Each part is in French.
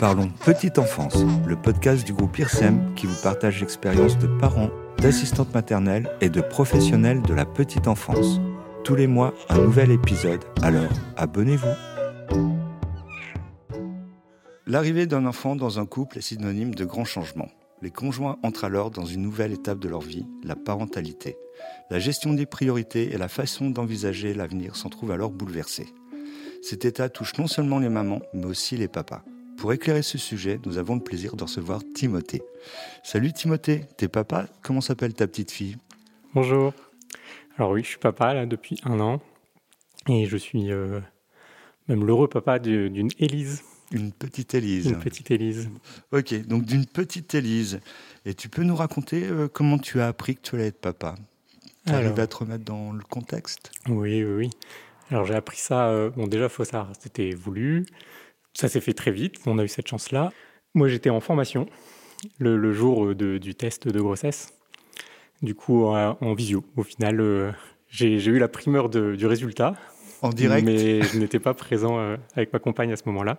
Parlons Petite Enfance, le podcast du groupe IRSEM qui vous partage l'expérience de parents, d'assistantes maternelles et de professionnels de la petite enfance. Tous les mois, un nouvel épisode, alors abonnez-vous. L'arrivée d'un enfant dans un couple est synonyme de grands changements. Les conjoints entrent alors dans une nouvelle étape de leur vie, la parentalité. La gestion des priorités et la façon d'envisager l'avenir s'en trouvent alors bouleversées. Cet état touche non seulement les mamans, mais aussi les papas. Pour éclairer ce sujet, nous avons le plaisir de recevoir Timothée. Salut Timothée, t'es papa? Comment s'appelle ta petite fille? Bonjour. Alors oui, je suis papa là depuis un an et je suis euh, même l'heureux papa d'une Élise. Une petite Élise. Une petite Élise. Ok, donc d'une petite Élise. Et tu peux nous raconter euh, comment tu as appris que tu allais être papa? Tu arrives à te remettre dans le contexte Oui, oui, oui. Alors j'ai appris ça, euh, bon déjà, faut ça, c'était voulu. Ça s'est fait très vite, on a eu cette chance-là. Moi, j'étais en formation le, jour euh, du test de grossesse. Du coup, en, visio. Au final, euh, j'ai eu la primeur du résultat. En direct Mais je n'étais pas présent euh, avec ma compagne à ce moment-là.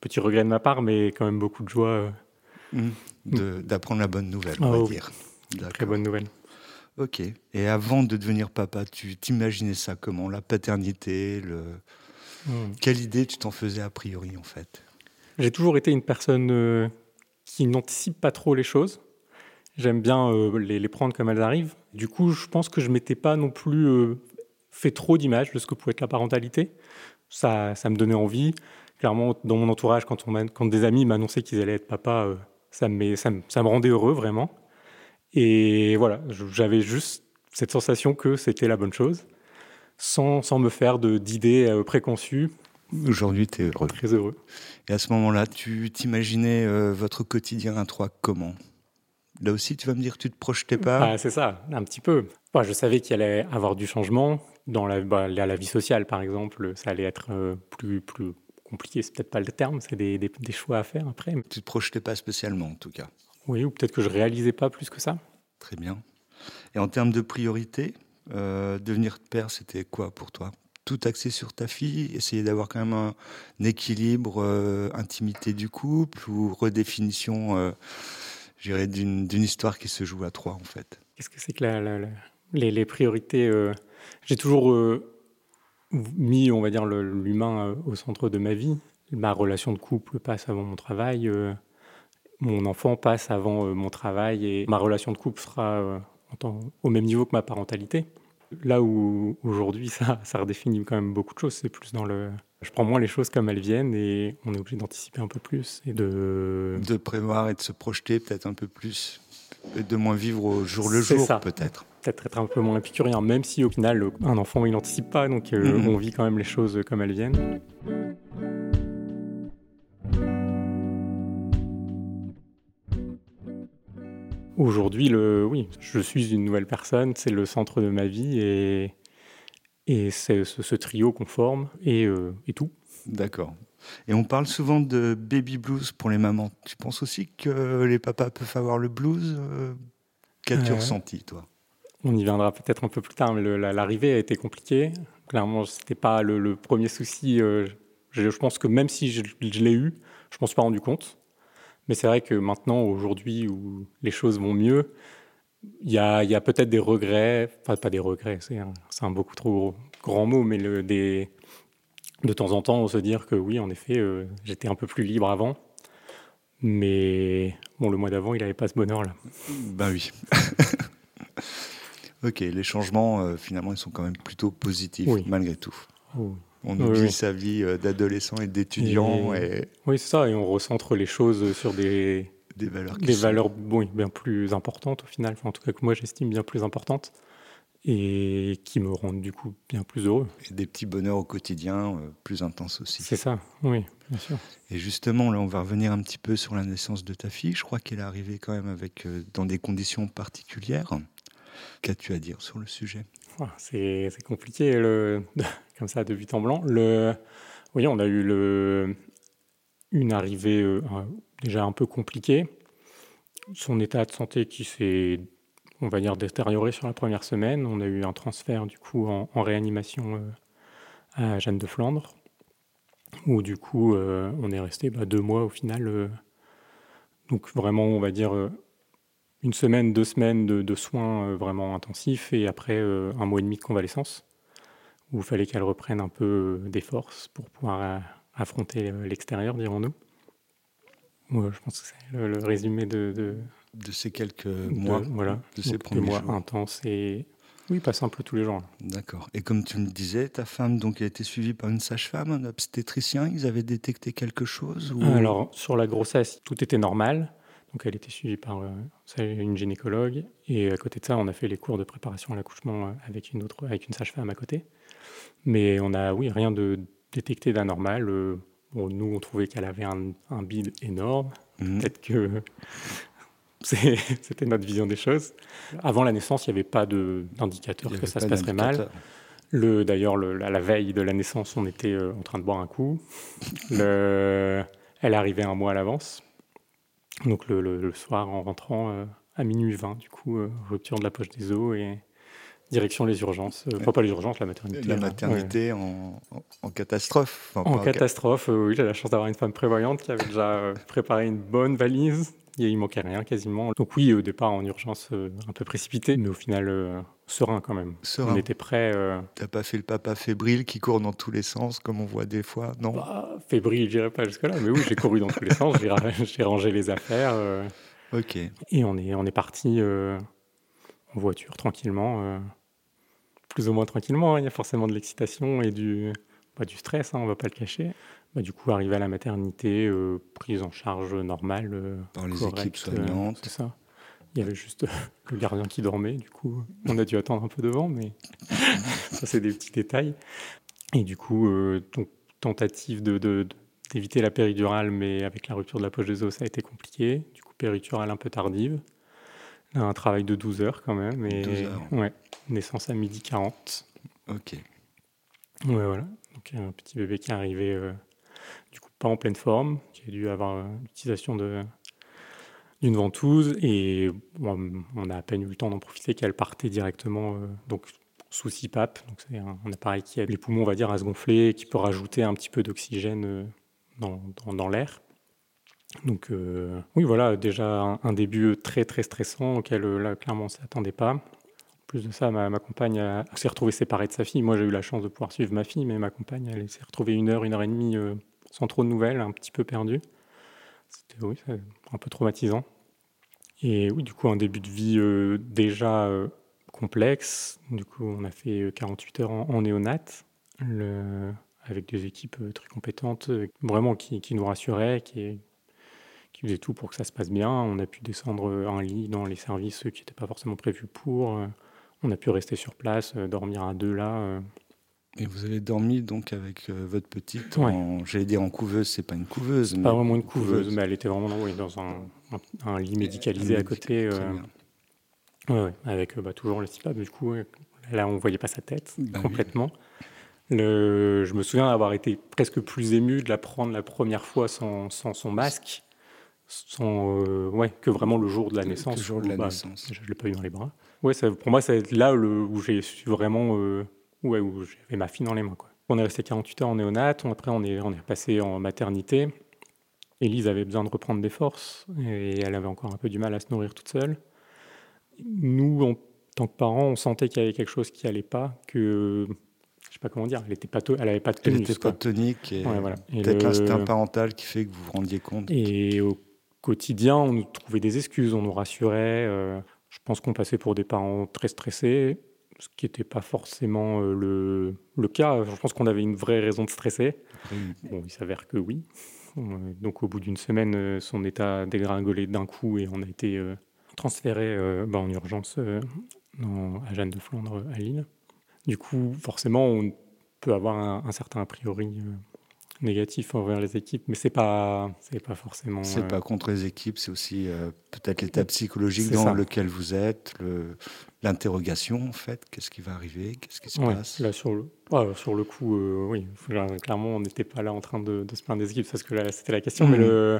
Petit regret de ma part, mais quand même beaucoup de joie. Mmh. D'apprendre la bonne nouvelle, on va oh, dire. Très bonne nouvelle. Ok. Et avant de devenir papa, tu t'imaginais ça comment La paternité, le, Hmm. Quelle idée tu t'en faisais a priori en fait? J'ai toujours été une personne euh, qui n'anticipe pas trop les choses. J'aime bien euh, les, prendre comme elles arrivent. Du coup, je pense que je m'étais pas non plus euh, fait trop d'images de ce que pouvait être la parentalité. Ça, ça me donnait envie. Clairement, dans mon entourage, quand, on quand des amis m'annonçaient qu'ils allaient être papa, ça, me, ça, ça me rendait heureux vraiment. Et voilà, j'avais juste cette sensation que c'était la bonne chose sans, sans me faire d'idées euh, préconçues. Aujourd'hui, tu es heureux. Très heureux. Et à ce moment-là, tu t'imaginais euh, votre quotidien à trois comment? Là aussi, tu vas me dire que tu te projetais pas? Ah, C'est ça, un petit peu. je savais qu'il allait avoir du changement dans la, bah, la vie sociale, par exemple. Ça allait être euh, plus, plus compliqué, c'est peut-être pas le terme, c'est des, des, des, choix à faire après. Tu te projetais pas spécialement, en tout cas? Oui, ou peut-être que je réalisais pas plus que ça. Très bien. Et en termes de priorité, euh, devenir père, c'était quoi pour toi? Tout axé sur ta fille Essayer d'avoir quand même un, équilibre, euh, intimité du couple ou redéfinition, euh, d'une histoire qui se joue à trois en fait? Qu'est-ce que c'est que la, les, priorités J'ai toujours mis, on va dire, l'humain au centre de ma vie. Ma relation de couple passe avant mon travail. Mon enfant passe avant mon travail et ma relation de couple sera au même niveau que ma parentalité. Là où aujourd'hui ça, ça redéfinit quand même beaucoup de choses, c'est plus dans le. Je prends moins les choses comme elles viennent et on est obligé d'anticiper un peu plus et de. De prévoir et de se projeter peut-être un peu plus, et de moins vivre au jour le jour peut-être. Peut-être être un peu moins épicurien, même si au final un enfant il n'anticipe pas, donc euh, on vit quand même les choses comme elles viennent. Aujourd'hui, le, oui, je suis une nouvelle personne, c'est le centre de ma vie et, et c'est ce, trio qu'on forme et, euh, et tout. D'accord. Et on parle souvent de baby blues pour les mamans. Tu penses aussi que les papas peuvent avoir le blues euh, Qu'as-tu euh, ressenti, toi? On y viendra peut-être un peu plus tard, mais l'arrivée a été compliquée. Clairement, ce n'était pas le, premier souci. Je, je, pense que même si je, je l'ai eu, je ne m'en suis pas rendu compte. Mais c'est vrai que maintenant, aujourd'hui, où les choses vont mieux, il y a, peut-être des regrets, enfin pas des regrets, c'est un, beaucoup trop grand mot, mais le, des, de temps en temps, on se dire que oui, en effet, euh, j'étais un peu plus libre avant. Mais bon, le mois d'avant, il n'avait pas ce bonheur-là. Ben oui. ok, les changements, euh, finalement, ils sont quand même plutôt positifs, malgré tout. Oui. On oublie sa vie euh, d'adolescent et d'étudiant. Et... Oui, c'est ça, et on recentre les choses sur des, des valeurs, des valeurs bon, bien plus importantes au final, en tout cas que moi j'estime bien plus importantes, et qui me rendent du coup bien plus heureux. Et des petits bonheurs au quotidien euh, plus intenses aussi. C'est ça, oui, bien sûr. Et justement, là, on va revenir un petit peu sur la naissance de ta fille. Je crois qu'elle est arrivée quand même avec, euh, dans des conditions particulières. Qu'as-tu à dire sur le sujet? C'est compliqué. Le comme ça de but en blanc. Le, oui, on a eu le, une arrivée euh, déjà un peu compliquée. Son état de santé qui s'est, on va dire, détérioré sur la première semaine. On a eu un transfert du coup en, réanimation euh, à Jeanne de Flandre, où du coup on est resté bah, deux mois au final. donc vraiment, on va dire une semaine, deux semaines de, soins vraiment intensifs et après un mois et demi de convalescence, où il fallait qu'elle reprenne un peu des forces pour pouvoir affronter l'extérieur, dirons-nous? je pense que c'est le, résumé de, de, ces quelques mois, voilà, de ces premiers mois intenses et oui, pas simple tous les jours. D'accord. Et comme tu me disais, ta femme donc a été suivie par une sage-femme, un obstétricien. Ils avaient détecté quelque chose Alors sur la grossesse, tout était normal. Donc elle était suivie par euh, une gynécologue et à côté de ça, on a fait les cours de préparation à l'accouchement euh, avec une autre, avec une sage-femme à côté. Mais on a, oui, rien de détecté d'anormal. Euh, nous, on trouvait qu'elle avait un, un bide énorme. Mhm. Peut-être que c'était notre vision des choses. Avant la naissance, il n'y avait pas d'indicateur que ça se passerait mal. D'ailleurs, à la veille de la naissance, on était euh, en train de boire un coup. Le, elle arrivait un mois à l'avance. Donc le, soir, en rentrant euh, à minuit 20, du coup, euh, rupture de la poche des os et direction les urgences. enfin, pas les urgences, la maternité. La maternité en, catastrophe. en catastrophe, oui. J'ai la chance d'avoir une femme prévoyante qui avait déjà préparé une bonne valise il manquait rien quasiment. Donc oui, au départ en urgence euh, un peu précipité, mais au final euh, serein quand même. Serein. On était prêt. Euh... T'as pas fait le papa fébrile qui court dans tous les sens comme on voit des fois, non? Bah, Fébrile, je dirais pas jusque là, mais oui, j'ai couru dans tous les sens. J'ai rangé les affaires. Euh, ok. Et on est on est parti en voiture tranquillement, plus ou moins tranquillement. Hein. Il y a forcément de l'excitation et du bah, du stress, hein, on va pas le cacher. Bah, du coup, arrivé à la maternité, euh, prise en charge normale. Euh, Par les équipes euh, soignantes. c'est ça. Il y avait juste le gardien qui dormait, du coup, on a dû attendre un peu devant, mais ça, c'est des petits détails. Et du coup, donc, tentative de, d'éviter la péridurale, mais avec la rupture de la poche des os, ça a été compliqué. Du coup, péridurale un peu tardive. Un travail de 12 heures quand même. Et, 12 heures. Ouais, naissance à midi 40. Ok. Ouais, voilà. Donc, un petit bébé qui est arrivé du coup pas en pleine forme, qui a dû avoir l'utilisation d'une ventouse et on a à peine eu le temps d'en profiter qu'elle partait directement euh, donc sous CPAP. Donc c'est un, appareil qui aide les poumons, on va dire, à se gonfler, qui peut rajouter un petit peu d'oxygène euh, dans, dans, l'air. Donc euh, oui, voilà, déjà un, début très très stressant auquel là clairement on ne s'attendait pas. Plus de ça, ma, compagne s'est retrouvée séparée de sa fille. Moi, j'ai eu la chance de pouvoir suivre ma fille, mais ma compagne, s'est retrouvée une heure, une heure et demie sans trop de nouvelles, un petit peu perdu. C'était oui, un peu traumatisant. Et oui, du coup, un début de vie euh, déjà euh, complexe. Du coup, on a fait 48 euh, heures en, néonat, le, avec des équipes très compétentes, vraiment qui, qui nous rassuraient, qui, qui faisaient tout pour que ça se passe bien. On a pu descendre un lit dans les services qui n'étaient pas forcément prévus pour. On a pu rester sur place, dormir à deux là. Et vous avez dormi donc avec euh, votre petite, j'allais dire en couveuse, c'est pas une couveuse. Pas vraiment une couveuse, mais elle était vraiment dans un, un, lit médicalisé à côté. Euh, avec euh, bah, toujours le CPAP. Du coup, là, on voyait pas sa tête bah complètement. Le, je me souviens avoir été presque plus ému de la prendre la première fois sans, sans son masque, sans, ouais, que vraiment le jour de la naissance. Le jour de la bah, naissance. Je l'ai pas eu dans les bras. Ouais, ça, pour moi, c'est là le, où j'ai vraiment ouais, où j'avais ma fille dans les mains. Quoi. On est resté 48 heures en néonat, après on est, on est passé en maternité. Elise avait besoin de reprendre des forces et elle avait encore un peu du mal à se nourrir toute seule. Nous, en tant que parents, on sentait qu'il y avait quelque chose qui allait pas, que je sais pas comment dire, elle était pas, elle avait pas de tonus. Elle n'était pas tonique et, voilà. peut-être l'instinct parental qui fait que vous vous rendiez compte. Et au quotidien, on nous trouvait des excuses, on nous rassurait. Euh, je pense qu'on passait pour des parents très stressés ce qui n'était pas forcément euh, le, le, cas. Je pense qu'on avait une vraie raison de stresser. Bon, il s'avère que oui. Euh, donc au bout d'une semaine, euh, son état a dégringolé d'un coup et on a été transféré bah, en urgence à Jeanne de Flandre à Lille. Du coup, forcément, on peut avoir un, un certain a priori négatif envers les équipes, mais c'est pas, c'est pas forcément. C'est pas contre les équipes, c'est aussi peut-être l'état psychologique dans lequel vous êtes, l'interrogation, en fait. Qu'est-ce qui va arriver? Qu'est-ce qui se passe? là, sur, le, sur le coup, euh, oui. clairement, on n'était pas là en train de, se plaindre des équipes, parce que là, c'était la question. Mais, mmh. le,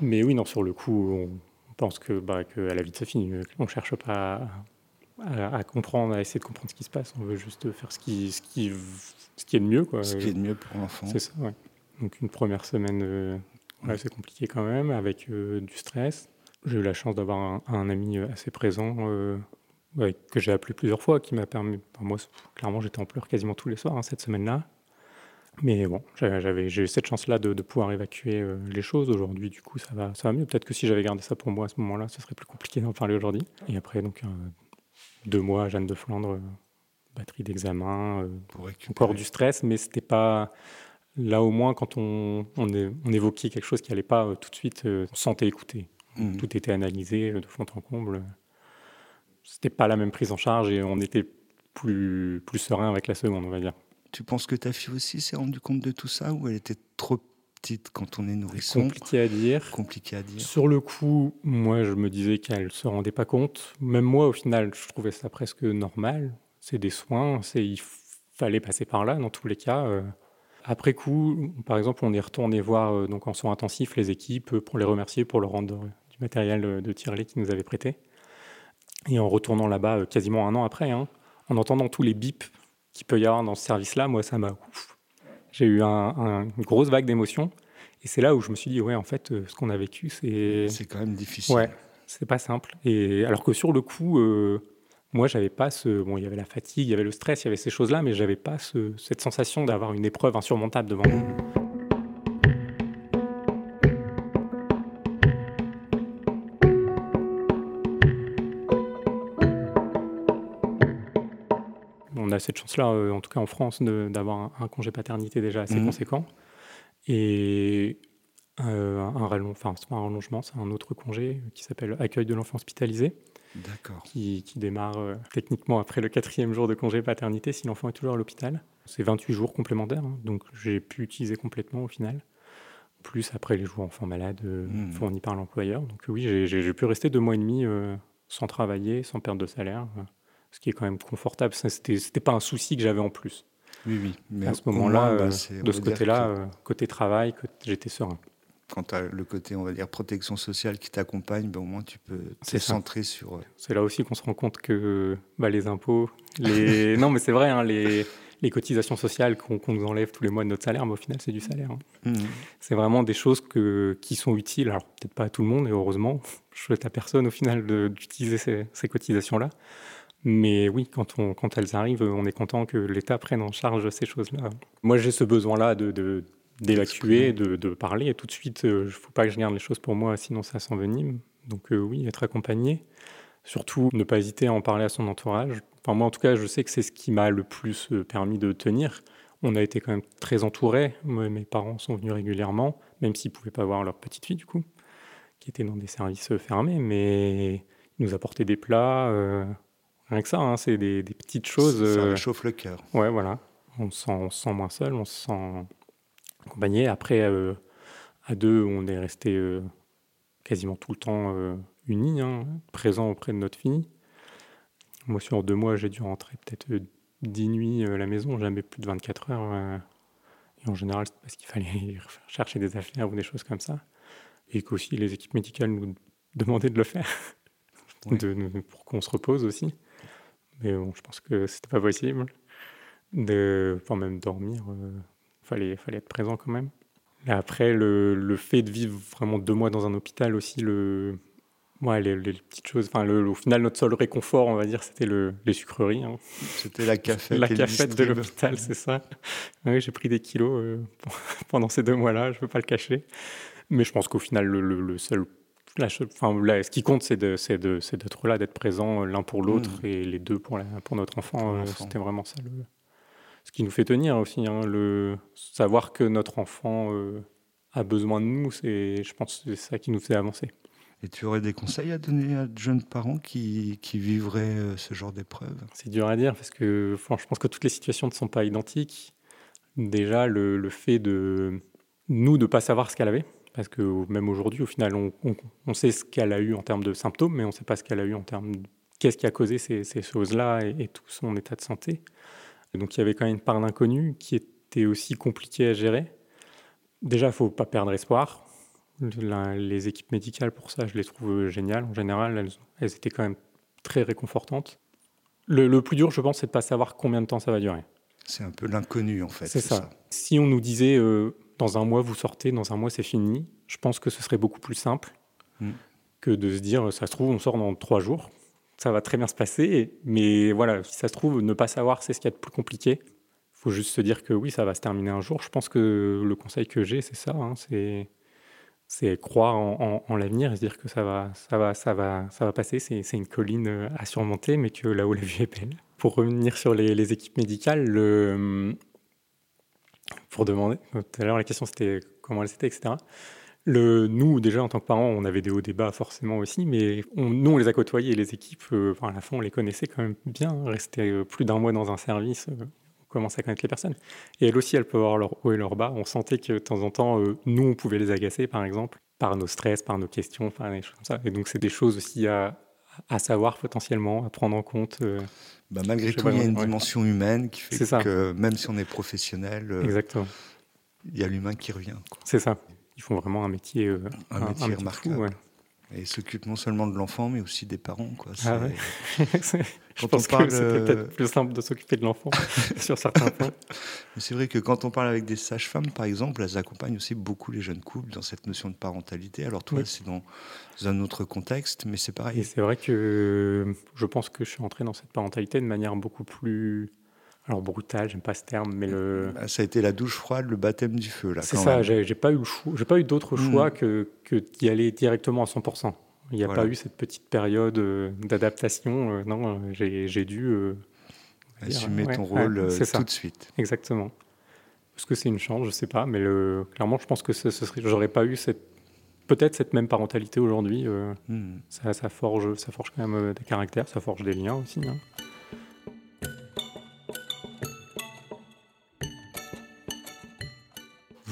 mais oui, non, sur le coup, on pense que, bah, que à la vie de sa fille, on cherche pas à, comprendre, à essayer de comprendre ce qui se passe. On veut juste faire ce qui, ce qui ce qui est de mieux. Quoi. Ce qui est de mieux pour l'enfant. C'est ça, ouais. Donc une première semaine, euh, c'est compliqué quand même, avec euh, du stress. J'ai eu la chance d'avoir un, ami assez présent, que j'ai appelé plusieurs fois, qui m'a permis... moi, clairement, j'étais en pleurs quasiment tous les soirs hein, cette semaine-là. Mais bon, j'avais, j'ai eu cette chance-là de, pouvoir évacuer les choses. Aujourd'hui, du coup, ça va, ça va mieux. Peut-être que si j'avais gardé ça pour moi à ce moment-là, ce serait plus compliqué d'en parler aujourd'hui. Et après, donc, deux mois à Jeanne de Flandre, batterie d'examen, euh, encore du stress, mais c'était pas. Là, au moins, quand on, on, évoquait quelque chose qui n'allait pas euh, tout de suite, euh, on sentait écouter. Mmh. Tout était analysé de fond en comble. C'était pas la même prise en charge et on était plus, plus serein avec la seconde, on va dire. Tu penses que ta fille aussi s'est rendue compte de tout ça ou elle était trop petite quand on est nourrisson Compliqué à dire. Compliqué à dire. Sur le coup, moi, je me disais qu'elle se rendait pas compte. Même moi, au final, je trouvais ça presque normal c'est des soins, c'est il fallait passer par là dans tous les cas. Euh. Après coup, par exemple, on est retourné voir euh, donc en soins intensifs les équipes pour les remercier pour leur rendre du matériel de tirelet qu'ils nous avaient prêté. Et en retournant là-bas euh, quasiment un an après, hein, en entendant tous les bips qu'il peut y avoir dans ce service-là, moi, ça m'a... J'ai eu une grosse vague d'émotions. Et c'est là où je me suis dit, ouais, en fait, ce qu'on a vécu, c'est... C'est quand même difficile. Ouais, c'est pas simple. Et alors que sur le coup, moi, j'avais pas ce. Bon, il y avait la fatigue, il y avait le stress, il y avait ces choses-là, mais j'avais pas cette sensation d'avoir une épreuve insurmontable devant moi. A cette chance-là, euh, en tout cas en France, d'avoir un, congé paternité déjà assez mmh. conséquent. Et euh, un, rallongement, enfin, c'est pas un rallongement, c'est un autre congé qui s'appelle accueil de l'enfant hospitalisé qui, qui, démarre euh, techniquement après le quatrième jour de congé paternité si l'enfant est toujours à l'hôpital. C'est 28 jours complémentaires, hein, donc j'ai pu utiliser complètement au final. Plus après les jours enfants malades hmm. fournis par l'employeur. Donc oui, j'ai pu rester deux mois et demi sans travailler, sans perdre de salaire, ce qui est quand même confortable. C'était pas un souci que j'avais en plus. Oui, oui. Mais à ce moment-là, bah, de ce côté-là, côté travail, j'étais serein quand tu as le côté, on va dire, protection sociale qui t'accompagne, ben, au moins tu peux te centrer sur. Euh, c'est là aussi qu'on se rend compte que bah, les impôts, les. non, mais c'est vrai, hein, les, les, cotisations sociales qu'on nous enlève tous les mois de notre salaire, mais au final, c'est du salaire. Hein. Mmh. C'est vraiment des choses que, qui sont utiles. Alors, peut-être pas à tout le monde, et heureusement, je souhaite à personne au final d'utiliser ces, ces cotisations-là. Mais oui, quand, on, quand elles arrivent, on est content que l'État prenne en charge ces choses-là. Moi, j'ai ce besoin-là de, de d'évacuer, de, de, parler. Et tout de suite, il euh, ne faut pas que je garde les choses pour moi, sinon ça s'envenime. Donc euh, oui, être accompagné. Surtout, ne pas hésiter à en parler à son entourage. Enfin, moi, en tout cas, je sais que c'est ce qui m'a le plus euh, permis de tenir. On a été quand même très entourés. mes parents sont venus régulièrement, même s'ils ne pouvaient pas voir leur petite fille, du coup, qui était dans des services fermés. Mais ils nous apportaient des plats. Rien que ça, hein, c'est des, petites choses. Ça réchauffe le cœur. Ouais, voilà. On se, sent, on se sent moins seul, on se sent accompagné. Après, euh, à deux, on est resté euh, quasiment tout le temps euh, unis, hein, présents auprès de notre fille. Moi, sur deux mois, j'ai dû rentrer peut-être dix nuits à la maison, jamais plus de 24 heures. et en général, c'est parce qu'il fallait chercher des affaires ou des choses comme ça. Et qu'aussi les équipes médicales nous demandaient de le faire, de, pour qu'on se repose aussi. Mais bon, je pense que c'était pas possible de, enfin, même dormir fallait, fallait être présent quand même. Et après, le, le, fait de vivre vraiment deux mois dans un hôpital aussi, le, ouais, les, petites choses. Enfin, le, au final, notre seul réconfort, on va dire, c'était le, les sucreries. Hein. C'était la cafette. la cafette de l'hôpital, c'est ça. J'ai pris des kilos euh, pendant ces deux mois-là, je ne peux pas le cacher. Mais je pense qu'au final, le, seul. La, enfin, là, ce qui compte, c'est d'être là, d'être présent l'un pour l'autre mmh. et les deux pour, la, pour notre enfant. Euh, c'était vraiment ça le, ce qui nous fait tenir aussi. Hein, le savoir que notre enfant euh, a besoin de nous, c'est, je pense, c'est ça qui nous fait avancer. Et tu aurais des conseils à donner à de jeunes parents qui, qui vivraient euh, ce genre d'épreuve C'est dur à dire parce que je pense que toutes les situations ne sont pas identiques. Déjà, le, le fait de nous de ne pas savoir ce qu'elle avait, parce que même aujourd'hui, au final, on, on, sait ce qu'elle a eu en termes de symptômes, mais on ne sait pas ce qu'elle a eu en termes de qu'est-ce qui a causé ces, ces choses-là et, et, tout son état de santé. Donc il y avait quand même une part d'inconnu qui était aussi compliquée à gérer. Déjà, il ne faut pas perdre espoir. les équipes médicales, pour ça, je les trouve géniales. En général, elles, étaient quand même très réconfortantes. Le, plus dur, je pense, c'est de ne pas savoir combien de temps ça va durer. C'est un peu l'inconnu en fait. C'est ça. Si on nous disait euh, dans un mois vous sortez, dans un mois c'est fini, je pense que ce serait beaucoup plus simple mm. que de se dire ça se trouve on sort dans trois jours, ça va très bien se passer, mais voilà, si ça se trouve ne pas savoir c'est ce qu'il y a de plus compliqué. Il faut juste se dire que oui ça va se terminer un jour. Je pense que le conseil que j'ai c'est ça, hein, c'est c'est croire en, l'avenir et se dire que ça va, ça va, ça va, ça va passer. C'est une colline à surmonter, mais que là où la vue est belle. Pour revenir sur les, équipes médicales, le, pour demander, tout à l'heure la question c'était comment elles étaient, etc. Le, nous, déjà, en tant que parents, on avait des hauts débats forcément aussi, mais nous, on les a côtoyés, les équipes, euh, à la fin, on les connaissait quand même bien. Rester euh, plus d'un mois dans un service, commencer à connaître les personnes. Et elles aussi, elles peuvent avoir leur haut et leur bas. On sentait que de temps en temps, euh, nous, on pouvait les agacer, par exemple, par nos stress, par nos questions, enfin, des choses comme ça. Et donc, c'est des choses aussi à, à, savoir potentiellement, à prendre en compte. Euh. bah, malgré tout, il y a une dimension humaine qui fait que même si on est professionnel, euh, il y a l'humain qui revient. C'est ça. Ils font vraiment un métier, un, métier remarquable. Et s'occupe non seulement de l'enfant, mais aussi des parents. Quoi. Ah ouais. Je pense que c'était peut-être plus simple de s'occuper de l'enfant sur certains points. C'est vrai que quand on parle avec des sages-femmes, par exemple, elles accompagnent aussi beaucoup les jeunes couples dans cette notion de parentalité. Alors toi, c'est dans un autre contexte, mais c'est pareil. Et c'est vrai que je pense que je suis entré dans cette parentalité de manière beaucoup plus alors brutal, j'aime pas ce terme, mais le. Bah, ça a été la douche froide, le baptême du feu là. C'est ça. J'ai pas eu j'ai pas eu d'autre hmm. choix que que d'y aller directement à 100%. Il n'y a pas eu cette petite période euh, d'adaptation. Euh, non, j'ai dû euh, assumer ton rôle tout de suite. Exactement. Est-ce que c'est une chance Je sais pas, mais le, clairement, je pense que ce, serait, j'aurais pas eu cette peut-être cette même parentalité aujourd'hui. Hmm. Ça, ça, forge, ça forge quand même des caractères, ça forge des liens aussi. Hein.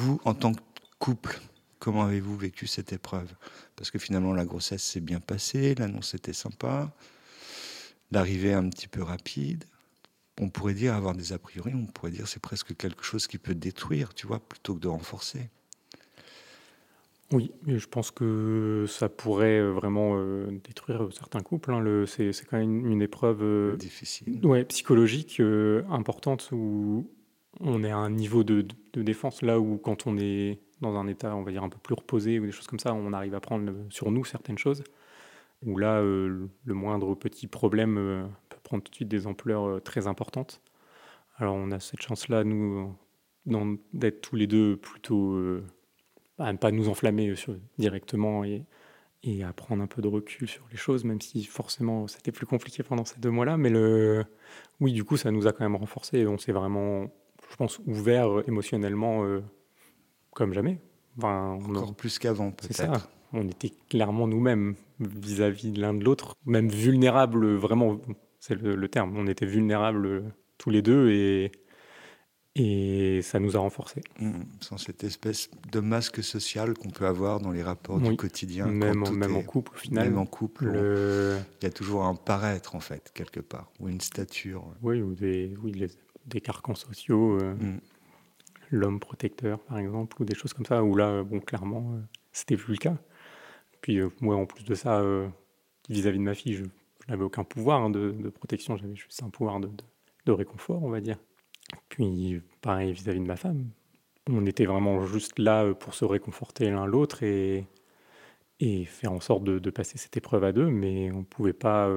Vous, en tant que couple, comment avez-vous vécu cette épreuve? Parce que finalement, la grossesse s'est bien passée, l'annonce était sympa, l'arrivée un petit peu rapide. On pourrait dire avoir des a priori, on pourrait dire c'est presque quelque chose qui peut détruire, tu vois, plutôt que de renforcer. Oui, je pense que ça pourrait vraiment euh, détruire certains couples. Hein. C'est quand même une épreuve euh, difficile, ouais, psychologique euh, importante où on est à un niveau de, défense là où quand on est dans un état, on va dire, un peu plus reposé ou des choses comme ça, on arrive à prendre sur nous certaines choses. Où là, euh, le moindre petit problème euh, peut prendre tout de suite des ampleurs euh, très importantes. Alors on a cette chance-là, nous, d'être tous les deux plutôt à ne pas nous enflammer directement et, et à prendre un peu de recul sur les choses, même si forcément c'était plus compliqué pendant ces deux mois-là. Mais le, oui, du coup, ça nous a quand même renforcé. On s'est vraiment je pense, ouvert euh, émotionnellement euh, comme jamais. Enfin, Encore plus qu'avant, peut-être. On était clairement nous-mêmes vis-à-vis de l'un de l'autre, même vulnérables, vraiment, c'est le, terme. On était vulnérables tous les deux et, et ça nous a renforcés. Mmh. sans cette espèce de masque social qu'on peut avoir dans les rapports du quotidien. Même, en, même en couple, au final. Même en couple, il y a toujours un paraître, en fait, quelque part, ou une stature. Oui, ou des, oui, les, des carcans sociaux, euh, mm. l'homme protecteur par exemple, ou des choses comme ça, où là, bon, clairement, euh, c'était plus le cas. Puis euh, moi, en plus de ça, vis-à-vis de ma fille, je, n'avais aucun pouvoir hein, de, protection, j'avais juste un pouvoir de, réconfort, on va dire. Puis pareil vis-à-vis de ma femme, on était vraiment juste là pour se réconforter l'un l'autre et, et faire en sorte de, passer cette épreuve à deux, mais on ne pouvait pas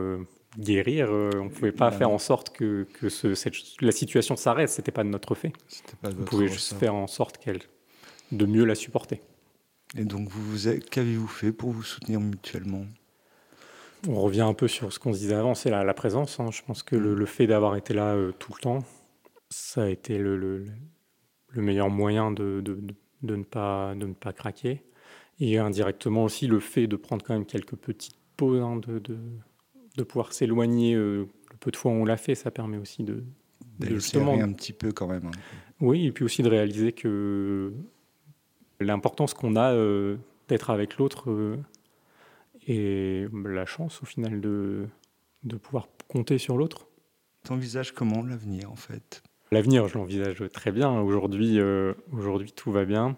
guérir. Euh, on ne pouvait pas faire en sorte que, que ce, cette, la situation s'arrête. C'était pas de notre fait. Pas on pouvait juste faire en sorte qu'elle de mieux la supporter. Et donc, vous, vous qu'avez-vous fait pour vous soutenir mutuellement? On revient un peu sur ce qu'on se disait avant, c'est la, la, présence. Hein. Je pense que le, fait d'avoir été là euh, tout le temps, ça a été le, le, le meilleur moyen de, de, de, ne pas, de ne pas craquer. Et indirectement aussi le fait de prendre quand même quelques petites pauses hein, de, de pouvoir s'éloigner euh, le peu de fois où on l'a fait, ça permet aussi de, de justement un petit peu quand même. Hein. Oui, et puis aussi de réaliser que l'importance qu'on a euh, d'être avec l'autre euh, et la chance au final de, de pouvoir compter sur l'autre. T'envisages comment l'avenir en fait? L'avenir, je l'envisage très bien. Aujourd'hui, aujourd'hui, tout va bien.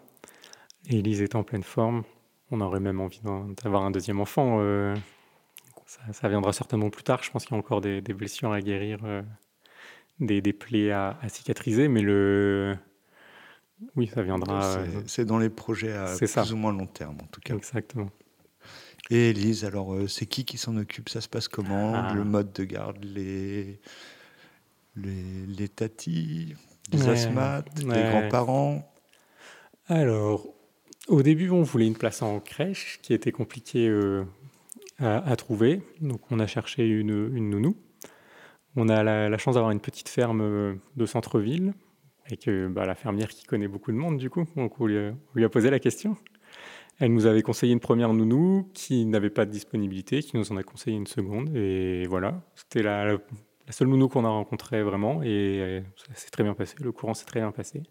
Élise est en pleine forme. On aurait même envie d'avoir un deuxième enfant ça, viendra certainement plus tard. Je pense qu'il y a encore des, blessures à guérir euh, des, des plaies à, à, cicatriser, mais le. Oui, ça viendra. C'est dans les projets à plus ou moins long terme, en tout cas. Exactement. Et Elise, alors, c'est qui qui s'en occupe? Ça se passe comment? Ah. Le mode de garde, les, les, les tatis, les asthmates, les grands-parents? Alors, au début, on voulait une place en crèche qui était compliquée euh, à, trouver. Donc, on a cherché une, nounou. On a la, chance d'avoir une petite ferme euh, de centre-ville avec bah, la fermière qui connaît beaucoup de monde, du coup. On lui, a, posé la question. Elle nous avait conseillé une première nounou qui n'avait pas de disponibilité, qui nous en a conseillé une seconde. Et voilà, c'était la, seule nounou qu'on a rencontrée vraiment et euh, ça s'est très bien passé. Le courant s'est très bien passé.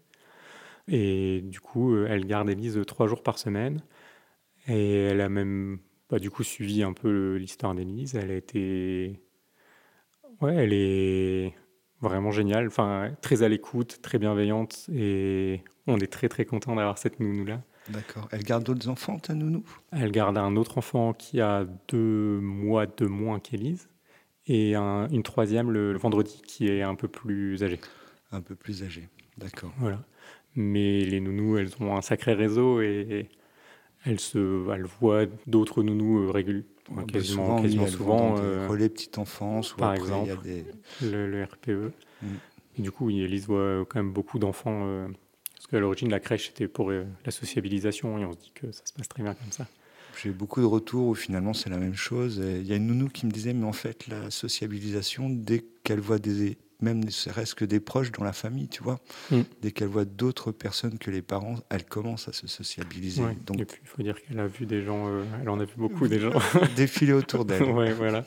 Et du coup, euh, elle garde Elise trois jours par semaine. Et elle a même bah, du coup suivi un peu l'histoire d'Elise. Elle a été. Ouais, elle est vraiment géniale. Enfin, très à l'écoute, très bienveillante. Et on est très très content d'avoir cette nounou-là. D'accord. Elle garde d'autres enfants, ta nounou? Elle garde un autre enfant qui a deux mois de moins qu'Elise et une troisième le, vendredi qui est un peu plus âgée. Un peu plus âgée, d'accord. Voilà. Mais les nounous, elles ont un sacré réseau et elles, se, elles voient d'autres nounous euh, régulièrement. Bah, quasiment, quasiment souvent. Euh, relais petite enfance, par exemple, y a des... le, RPE. Mm. Et du coup, Elise voit quand même beaucoup d'enfants. Euh, parce qu'à l'origine, la crèche, c'était pour la sociabilisation et on se dit que ça se passe très bien comme ça. J'ai beaucoup de retours où finalement c'est la même chose. Il y a une nounou qui me disait, mais en fait, la sociabilisation, dès qu'elle voit des, même ne serait-ce que des proches dans la famille, tu vois, mm. dès qu'elle voit d'autres personnes que les parents, elle commence à se sociabiliser. Donc, il faut dire qu'elle a vu des gens, euh, elle en a vu beaucoup des gens défiler autour d'elle. ouais, voilà.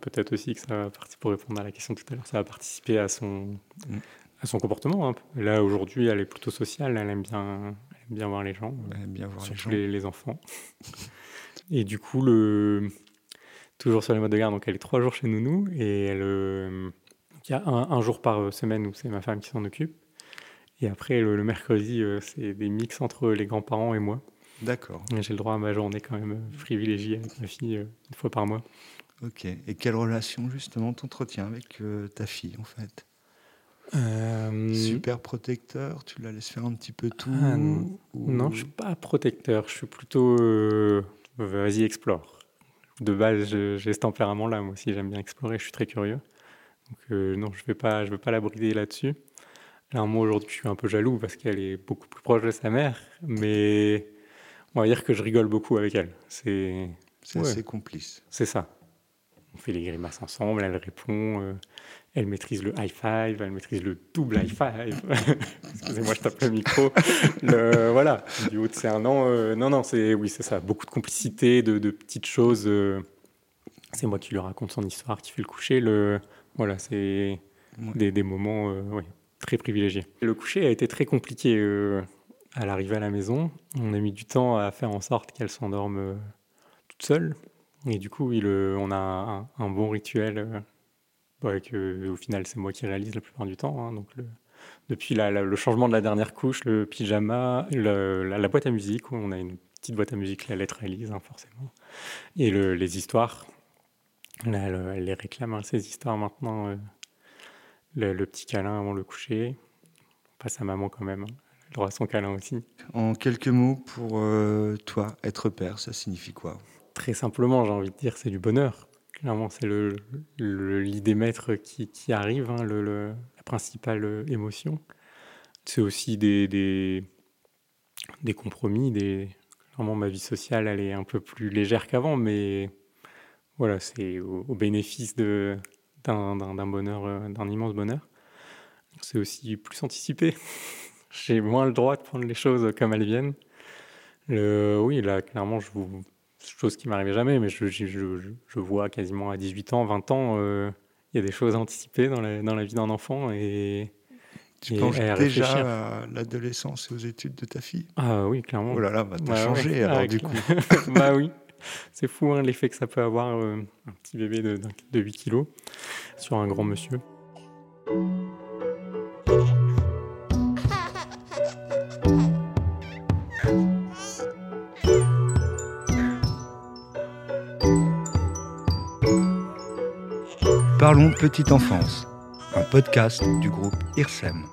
peut-être aussi que ça va participer, pour répondre à la question tout à l'heure, ça va participer à son, mm. à son comportement. Là, aujourd'hui, elle est plutôt sociale, elle aime bien, bien voir les gens, bien voir surtout les, les, enfants. et du coup, le... toujours sur les modes de garde, donc elle est trois jours chez Nounou et elle, euh, il y a un, jour par semaine où c'est ma femme qui s'en occupe. Et après, le, mercredi, euh, c'est des mix entre les grands-parents et moi. D'accord. J'ai le droit à ma journée quand même privilégiée avec ma fille euh, une fois par mois. Ok. Et quelle relation justement t'entretiens avec ta fille en fait? Euh, Super protecteur, tu la laisses faire un petit peu tout ah, Non, je suis pas protecteur, je suis plutôt euh, vas-y explore. De base, j'ai ce tempérament-là, moi aussi j'aime bien explorer, je suis très curieux. Donc euh, non, je vais pas, je vais pas la brider là-dessus. Là, moi aujourd'hui, je suis un peu jaloux parce qu'elle est beaucoup plus proche de sa mère, mais on va dire que je rigole beaucoup avec elle. C'est assez complice. C'est ça. On fait les grimaces ensemble, elle répond elle maîtrise le high five, elle maîtrise le double high five. Excusez-moi, je tape le micro. Le, voilà, du haut de c'est un an. Euh, non, non, c'est oui, c'est ça. Beaucoup de complicité, de, petites choses. Euh, c'est moi qui lui raconte son histoire, qui fait le coucher. Le, voilà, c'est des, des, moments euh, très privilégiés. Le coucher a été très compliqué à l'arrivée à la maison. On a mis du temps à faire en sorte qu'elle s'endorme toute seule. Et du coup, il, on a un, un bon rituel que, au final, c'est moi qui réalise la plupart du temps. Hein, donc le, depuis le changement de la dernière couche, le pyjama, la, boîte à musique, où on a une petite boîte à musique, la lettre Elise, hein, forcément, et les histoires. Elle, les réclame, hein, ces histoires maintenant. Euh, le, petit câlin avant le coucher. On passe à maman quand même. Elle droit à son câlin aussi. En quelques mots, pour euh, toi, être père, ça signifie quoi? Très simplement, j'ai envie de dire, c'est du bonheur. Clairement, c'est l'idée maître qui, qui arrive, hein, le, la principale euh, émotion. C'est aussi des, des, des, compromis. Des... Clairement, ma vie sociale, elle est un peu plus légère qu'avant, mais voilà, c'est au, bénéfice d'un bonheur, euh, d'un immense bonheur. C'est aussi plus anticipé. J'ai moins le droit de prendre les choses comme elles viennent. Le, oui, là, clairement, je vous chose qui m'arrivait jamais, mais je, je, je, vois quasiment à 18 ans, 20 ans, euh, il y a des choses anticipées dans la, dans la vie d'un enfant et tu penses déjà à l'adolescence et aux études de ta fille? Ah oui, clairement. Oh là là, bah, t'as changé alors du coup. bah oui, c'est fou hein, l'effet que ça peut avoir euh, un petit bébé de, de 8 kilos sur un grand monsieur. Parlons petite enfance. un podcast du groupe IRSEM.